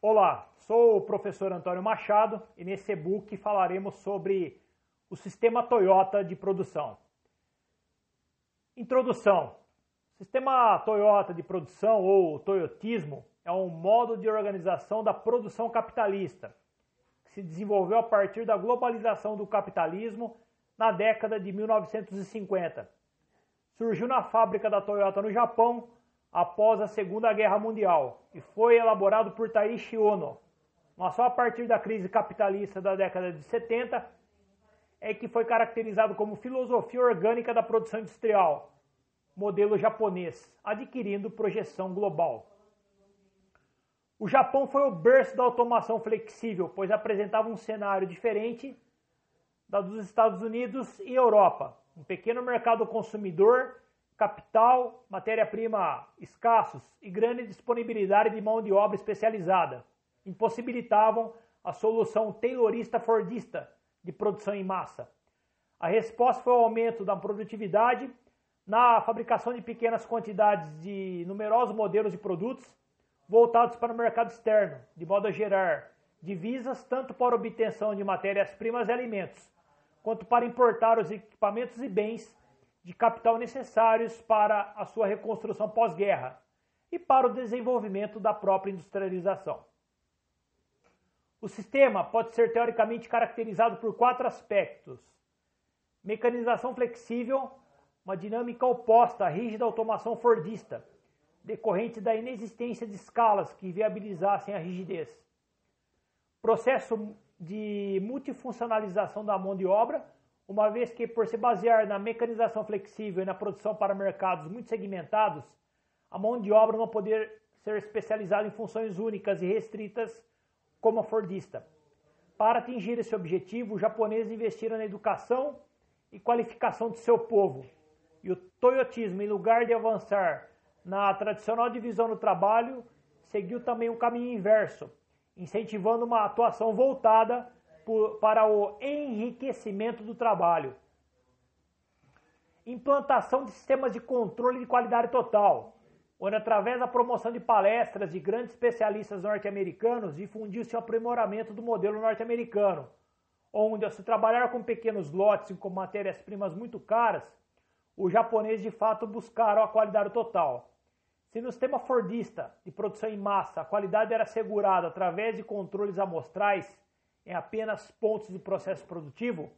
Olá, sou o professor Antônio Machado e nesse e-book falaremos sobre o sistema Toyota de produção. Introdução. O sistema Toyota de produção ou toyotismo é um modo de organização da produção capitalista que se desenvolveu a partir da globalização do capitalismo na década de 1950. Surgiu na fábrica da Toyota no Japão após a Segunda Guerra Mundial e foi elaborado por Taishi Ono. Mas só a partir da crise capitalista da década de 70 é que foi caracterizado como filosofia orgânica da produção industrial, modelo japonês, adquirindo projeção global. O Japão foi o berço da automação flexível, pois apresentava um cenário diferente da dos Estados Unidos e Europa. Um pequeno mercado consumidor capital, matéria-prima escassos e grande disponibilidade de mão de obra especializada impossibilitavam a solução taylorista-fordista de produção em massa. A resposta foi o aumento da produtividade na fabricação de pequenas quantidades de numerosos modelos de produtos voltados para o mercado externo, de modo a gerar divisas tanto para obtenção de matérias-primas e alimentos, quanto para importar os equipamentos e bens de capital necessários para a sua reconstrução pós-guerra e para o desenvolvimento da própria industrialização. O sistema pode ser teoricamente caracterizado por quatro aspectos: mecanização flexível, uma dinâmica oposta à rígida automação fordista, decorrente da inexistência de escalas que viabilizassem a rigidez. Processo de multifuncionalização da mão de obra, uma vez que, por se basear na mecanização flexível e na produção para mercados muito segmentados, a mão de obra não poder ser especializada em funções únicas e restritas como a Fordista. Para atingir esse objetivo, os japoneses investiram na educação e qualificação de seu povo. E o toyotismo, em lugar de avançar na tradicional divisão do trabalho, seguiu também um caminho inverso, incentivando uma atuação voltada por, para o enriquecimento do trabalho. Implantação de sistemas de controle de qualidade total, onde através da promoção de palestras de grandes especialistas norte-americanos difundiu-se o aprimoramento do modelo norte-americano, onde ao se trabalhar com pequenos lotes e com matérias-primas muito caras, os japoneses de fato buscaram a qualidade total. Se no sistema fordista de produção em massa a qualidade era assegurada através de controles amostrais, em apenas pontos do processo produtivo,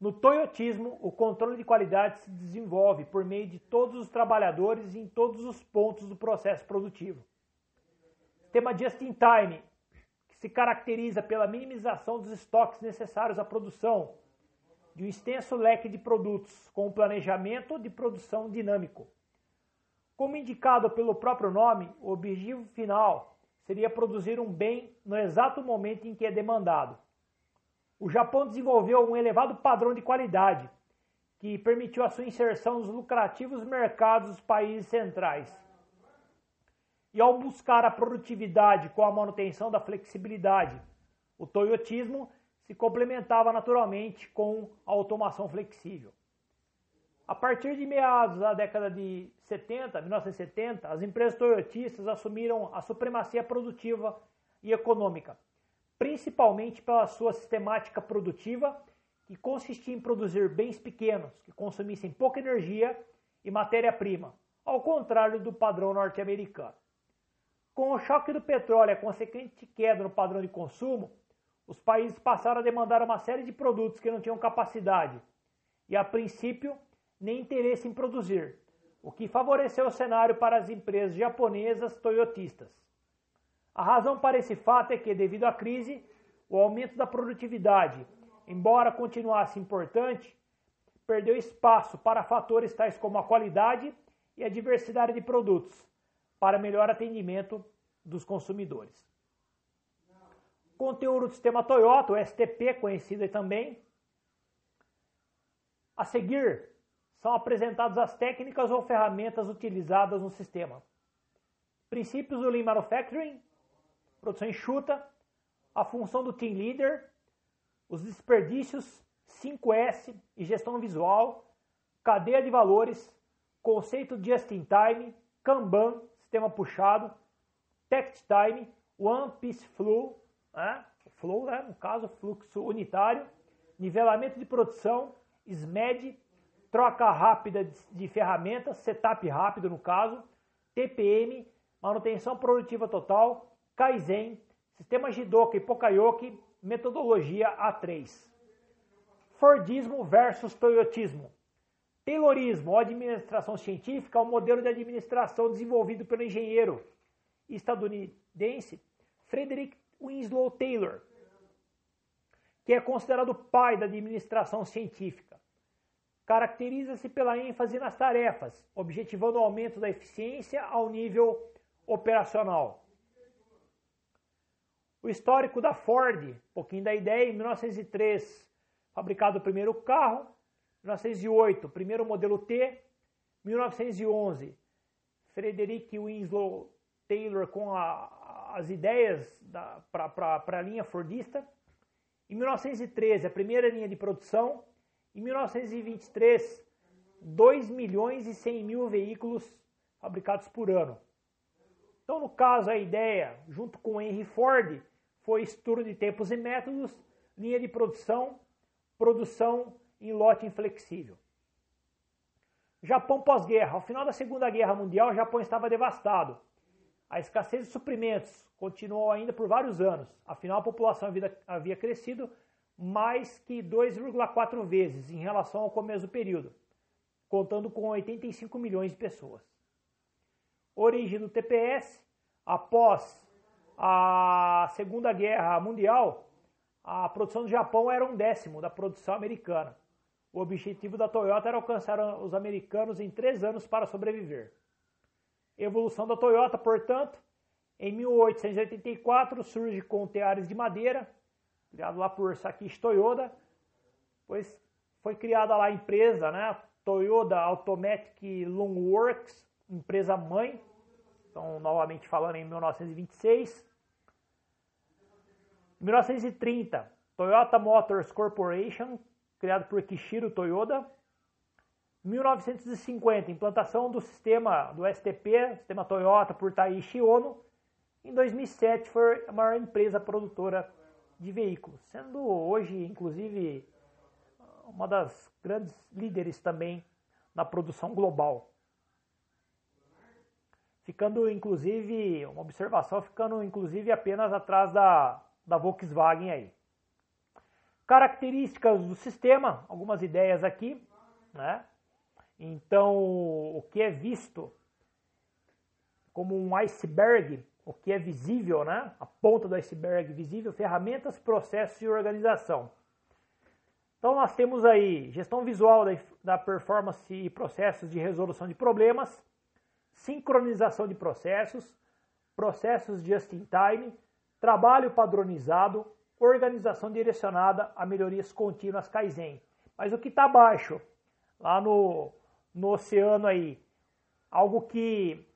no toyotismo, o controle de qualidade se desenvolve por meio de todos os trabalhadores em todos os pontos do processo produtivo. Sistema just-in-time, que se caracteriza pela minimização dos estoques necessários à produção de um extenso leque de produtos, com um planejamento de produção dinâmico. Como indicado pelo próprio nome, o objetivo final seria produzir um bem no exato momento em que é demandado. O Japão desenvolveu um elevado padrão de qualidade, que permitiu a sua inserção nos lucrativos mercados dos países centrais. E ao buscar a produtividade com a manutenção da flexibilidade, o toyotismo se complementava naturalmente com a automação flexível. A partir de meados da década de 70, 1970, as empresas toyotistas assumiram a supremacia produtiva e econômica, principalmente pela sua sistemática produtiva, que consistia em produzir bens pequenos, que consumissem pouca energia e matéria-prima, ao contrário do padrão norte-americano. Com o choque do petróleo e a consequente queda no padrão de consumo, os países passaram a demandar uma série de produtos que não tinham capacidade e, a princípio, nem interesse em produzir, o que favoreceu o cenário para as empresas japonesas toyotistas. A razão para esse fato é que, devido à crise, o aumento da produtividade, embora continuasse importante, perdeu espaço para fatores tais como a qualidade e a diversidade de produtos, para melhor atendimento dos consumidores. Conteúdo do sistema Toyota, o STP, conhecido também. A seguir, são apresentadas as técnicas ou ferramentas utilizadas no sistema. Princípios do Lean Manufacturing, produção enxuta, a função do Team Leader, os desperdícios, 5S e gestão visual, cadeia de valores, conceito Just in Time, Kanban, sistema puxado, Tech Time, One Piece Flow, né? Flow, né? no caso, fluxo unitário, nivelamento de produção, SMED, troca rápida de ferramentas, setup rápido no caso, TPM, manutenção produtiva total, Kaizen, sistema Jidoka e Pokayoke, metodologia A3. Fordismo versus Toyotismo. Taylorismo ou administração científica é um modelo de administração desenvolvido pelo engenheiro estadunidense Frederick Winslow Taylor, que é considerado o pai da administração científica. Caracteriza-se pela ênfase nas tarefas, objetivando o aumento da eficiência ao nível operacional. O histórico da Ford, um pouquinho da ideia, em 1903, fabricado o primeiro carro, 1908, primeiro modelo T, 1911, Frederick Winslow Taylor com a, as ideias para a linha Fordista, em 1913, a primeira linha de produção, em 1923, 2 milhões e 100 mil veículos fabricados por ano. Então, no caso, a ideia, junto com Henry Ford, foi estudo de tempos e métodos, linha de produção, produção em lote inflexível. Japão pós-guerra. Ao final da Segunda Guerra Mundial, o Japão estava devastado. A escassez de suprimentos continuou ainda por vários anos. Afinal, a população havia, crescido mais que 2,4 vezes em relação ao começo do período, contando com 85 milhões de pessoas. Origem do TPS, após a Segunda Guerra Mundial, a produção do Japão era um décimo da produção americana. O objetivo da Toyota era alcançar os americanos em três anos para sobreviver. Evolução da Toyota, portanto, em 1884 surge com teares de madeira, criado lá por Sakishi Toyoda, pois foi criada lá a empresa, né, Toyota Automatic Loom Works, empresa mãe, então novamente falando em 1926. Em 1930, Toyota Motors Corporation, criado por Kishiro Toyoda. 1950, implantação do sistema do STP, sistema Toyota por Taishi Ono. Em 2007 foi a maior empresa produtora de veículos, sendo hoje, inclusive, uma das grandes líderes também na produção global. Ficando, inclusive, uma observação, ficando, inclusive, apenas atrás da, da Volkswagen aí. Características do sistema, algumas ideias aqui, né? Então, o que é visto como um iceberg, o que é visível, né? A ponta do iceberg visível, ferramentas, processos e organização. Então, nós temos aí gestão visual da, performance e processos de resolução de problemas, sincronização de processos, processos just in time, trabalho padronizado, organização direcionada a melhorias contínuas Kaizen. Mas o que está abaixo, lá no, no oceano aí, algo que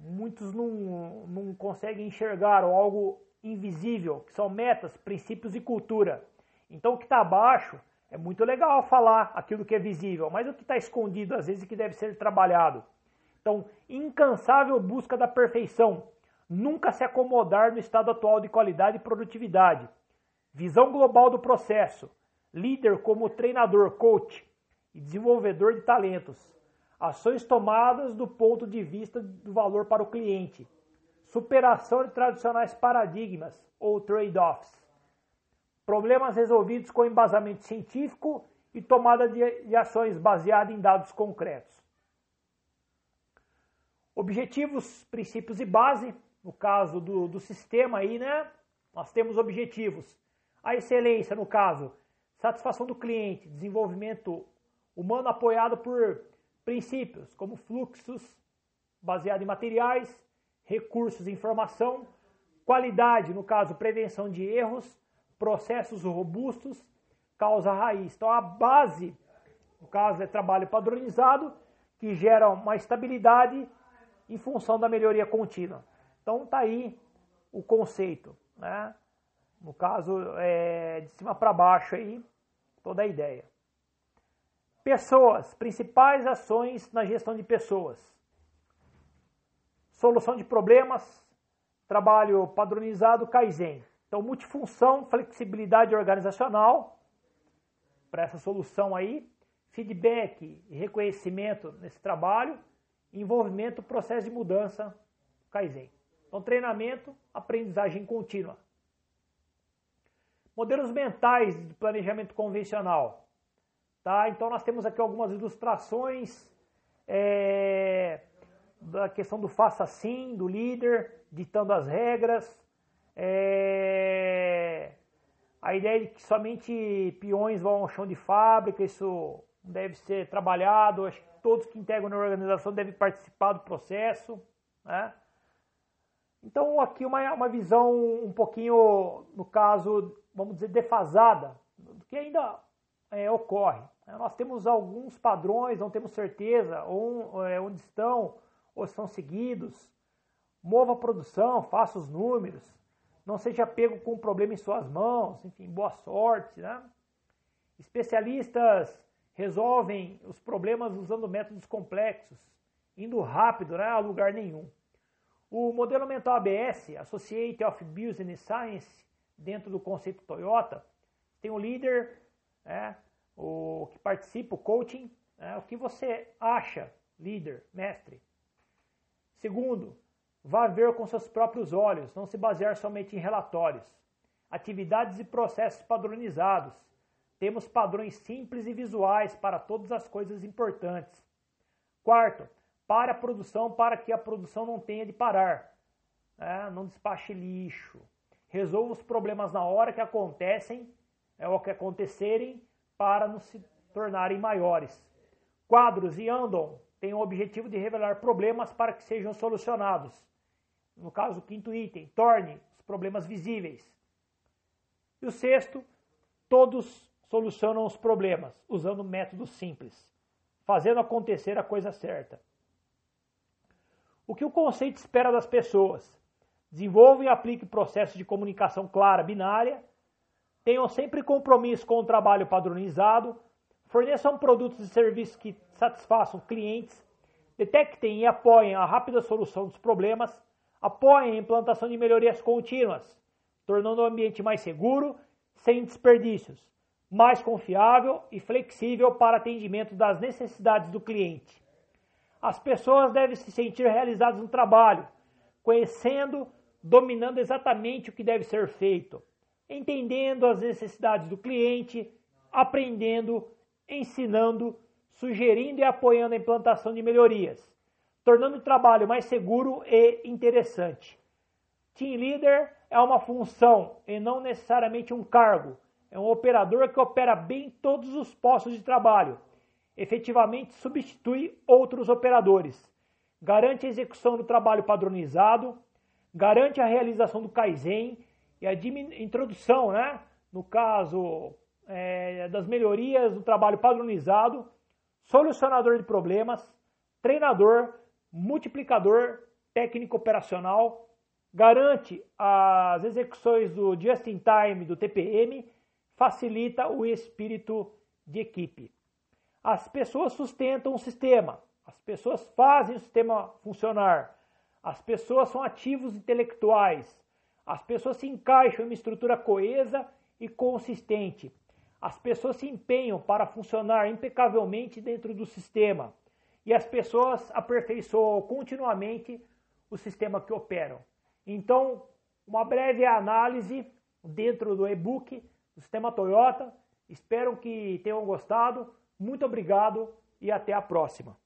muitos não, não conseguem enxergar, algo invisível, que são metas, princípios e cultura. Então o que está abaixo é muito legal falar aquilo que é visível, mas o que está escondido às vezes é que deve ser trabalhado. Então, incansável busca da perfeição, nunca se acomodar no estado atual de qualidade e produtividade Visão global do processo. Líder como treinador, coach e desenvolvedor de talentos. Ações tomadas do ponto de vista do valor para o cliente. Superação de tradicionais paradigmas ou trade-offs. Problemas resolvidos com embasamento científico e tomada de, ações baseadas em dados concretos. Objetivos, princípios e base. No caso do, do sistema aí, né? Nós temos objetivos a excelência, no caso, satisfação do cliente, desenvolvimento humano apoiado por princípios como fluxos baseado em materiais, recursos e informação, qualidade, no caso, prevenção de erros, processos robustos, causa raiz. Então a base, no caso, é trabalho padronizado, que gera uma estabilidade em função da melhoria contínua. Então tá aí o conceito, né? No caso, é, de cima para baixo aí, toda a ideia. Pessoas, principais ações na gestão de pessoas. Solução de problemas, trabalho padronizado Kaizen. Então, multifunção, flexibilidade organizacional para essa solução aí, feedback e reconhecimento nesse trabalho, envolvimento, processo de mudança Kaizen. Então, treinamento, aprendizagem contínua. Modelos mentais de planejamento convencional. Tá? Então, nós temos aqui algumas ilustrações é, da questão do faça assim, do líder, ditando as regras. É, a ideia de que somente peões vão ao chão de fábrica, isso deve ser trabalhado. Acho que todos que integram na organização devem participar do processo. Né? Então, aqui uma, uma visão um pouquinho, no caso, vamos dizer, defasada, do que ainda é, ocorre. Nós temos alguns padrões, não temos certeza ou, é, onde estão ou são seguidos. Mova a produção, faça os números, não seja pego com um problema em suas mãos, enfim, boa sorte. Né? Especialistas resolvem os problemas usando métodos complexos, indo rápido né, a lugar nenhum. O modelo mental ABS, Associate of Business Science, dentro do conceito Toyota, tem o líder, né, o que participa, o coaching, né, o que você acha, líder, mestre. Segundo, vá ver com seus próprios olhos, não se basear somente em relatórios. Atividades e processos padronizados. Temos padrões simples e visuais para todas as coisas importantes. Quarto, pare a produção para que a produção não tenha de parar. É, não despache lixo. Resolva os problemas na hora que acontecem é, ou que acontecerem para não se tornarem maiores. Quadros e Andon têm o objetivo de revelar problemas para que sejam solucionados. No caso, o quinto item, torne os problemas visíveis. E o sexto, todos solucionam os problemas usando métodos simples, fazendo acontecer a coisa certa. O que o conceito espera das pessoas? Desenvolva e aplique processos de comunicação clara, binária, Tenham sempre compromisso com o trabalho padronizado, forneçam produtos e serviços que satisfaçam clientes, detectem e apoiem a rápida solução dos problemas, apoiem a implantação de melhorias contínuas, tornando o ambiente mais seguro, sem desperdícios, mais confiável e flexível para atendimento das necessidades do cliente. As pessoas devem se sentir realizadas no trabalho, conhecendo, dominando exatamente o que deve ser feito entendendo as necessidades do cliente, aprendendo, ensinando, sugerindo e apoiando a implantação de melhorias, tornando o trabalho mais seguro e interessante. Team Leader é uma função e não necessariamente um cargo. É um operador que opera bem todos os postos de trabalho. Efetivamente substitui outros operadores. Garante a execução do trabalho padronizado, garante a realização do Kaizen e a introdução, né, no caso é, das melhorias do trabalho padronizado, solucionador de problemas, treinador, multiplicador, técnico operacional, garante as execuções do just-in-time, do TPM, facilita o espírito de equipe. As pessoas sustentam o sistema, as pessoas fazem o sistema funcionar, as pessoas são ativos intelectuais, as pessoas se encaixam em uma estrutura coesa e consistente. As pessoas se empenham para funcionar impecavelmente dentro do sistema. E as pessoas aperfeiçoam continuamente o sistema que operam. Então, uma breve análise dentro do e-book do sistema Toyota. Espero que tenham gostado. Muito obrigado e até a próxima.